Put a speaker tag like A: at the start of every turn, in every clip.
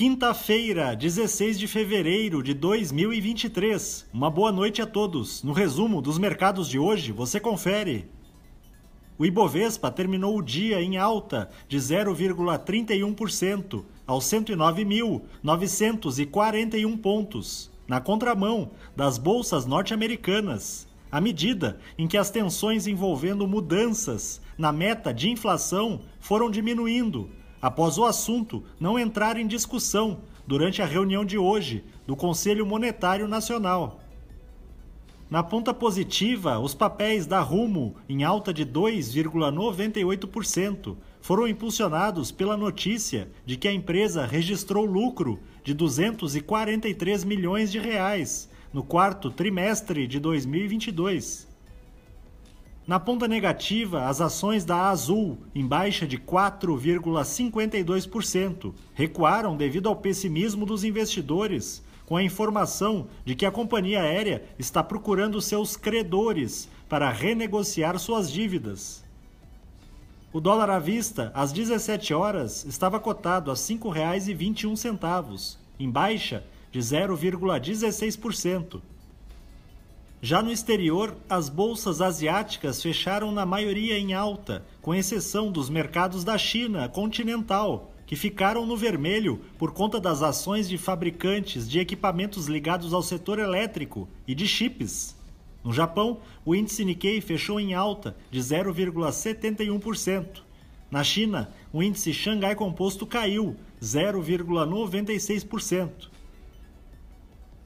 A: Quinta-feira, 16 de fevereiro de 2023. Uma boa noite a todos. No resumo dos mercados de hoje, você confere. O Ibovespa terminou o dia em alta de 0,31% aos 109.941 pontos, na contramão das bolsas norte-americanas, à medida em que as tensões envolvendo mudanças na meta de inflação foram diminuindo após o assunto não entrar em discussão durante a reunião de hoje do Conselho Monetário Nacional. Na ponta positiva, os papéis da Rumo, em alta de 2,98%, foram impulsionados pela notícia de que a empresa registrou lucro de 243 milhões de reais no quarto trimestre de 2022. Na ponta negativa, as ações da Azul, em baixa de 4,52%, recuaram devido ao pessimismo dos investidores, com a informação de que a companhia aérea está procurando seus credores para renegociar suas dívidas. O dólar à vista, às 17 horas, estava cotado a R$ 5,21, em baixa de 0,16%. Já no exterior, as bolsas asiáticas fecharam na maioria em alta, com exceção dos mercados da China continental, que ficaram no vermelho por conta das ações de fabricantes de equipamentos ligados ao setor elétrico e de chips. No Japão, o índice Nikkei fechou em alta de 0,71%. Na China, o índice Xangai Composto caiu 0,96%.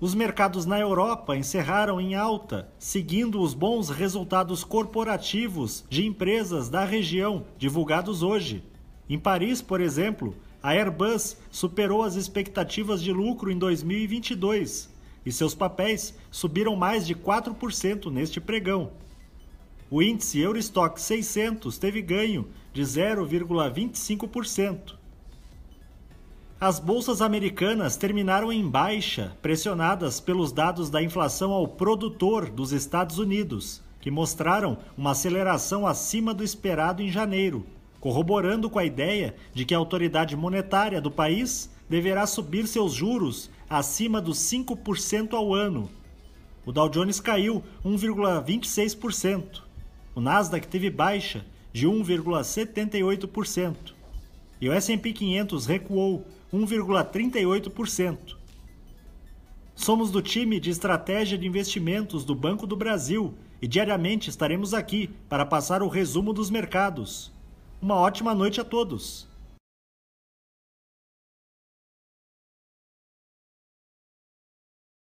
A: Os mercados na Europa encerraram em alta, seguindo os bons resultados corporativos de empresas da região divulgados hoje. Em Paris, por exemplo, a Airbus superou as expectativas de lucro em 2022 e seus papéis subiram mais de 4% neste pregão. O índice Eurostock 600 teve ganho de 0,25%. As bolsas americanas terminaram em baixa, pressionadas pelos dados da inflação ao produtor dos Estados Unidos, que mostraram uma aceleração acima do esperado em janeiro, corroborando com a ideia de que a autoridade monetária do país deverá subir seus juros acima dos 5% ao ano. O Dow Jones caiu 1,26%. O Nasdaq teve baixa de 1,78%. E o S&P 500 recuou 1,38%. Somos do time de estratégia de investimentos do Banco do Brasil e diariamente estaremos aqui para passar o resumo dos mercados. Uma ótima noite a todos!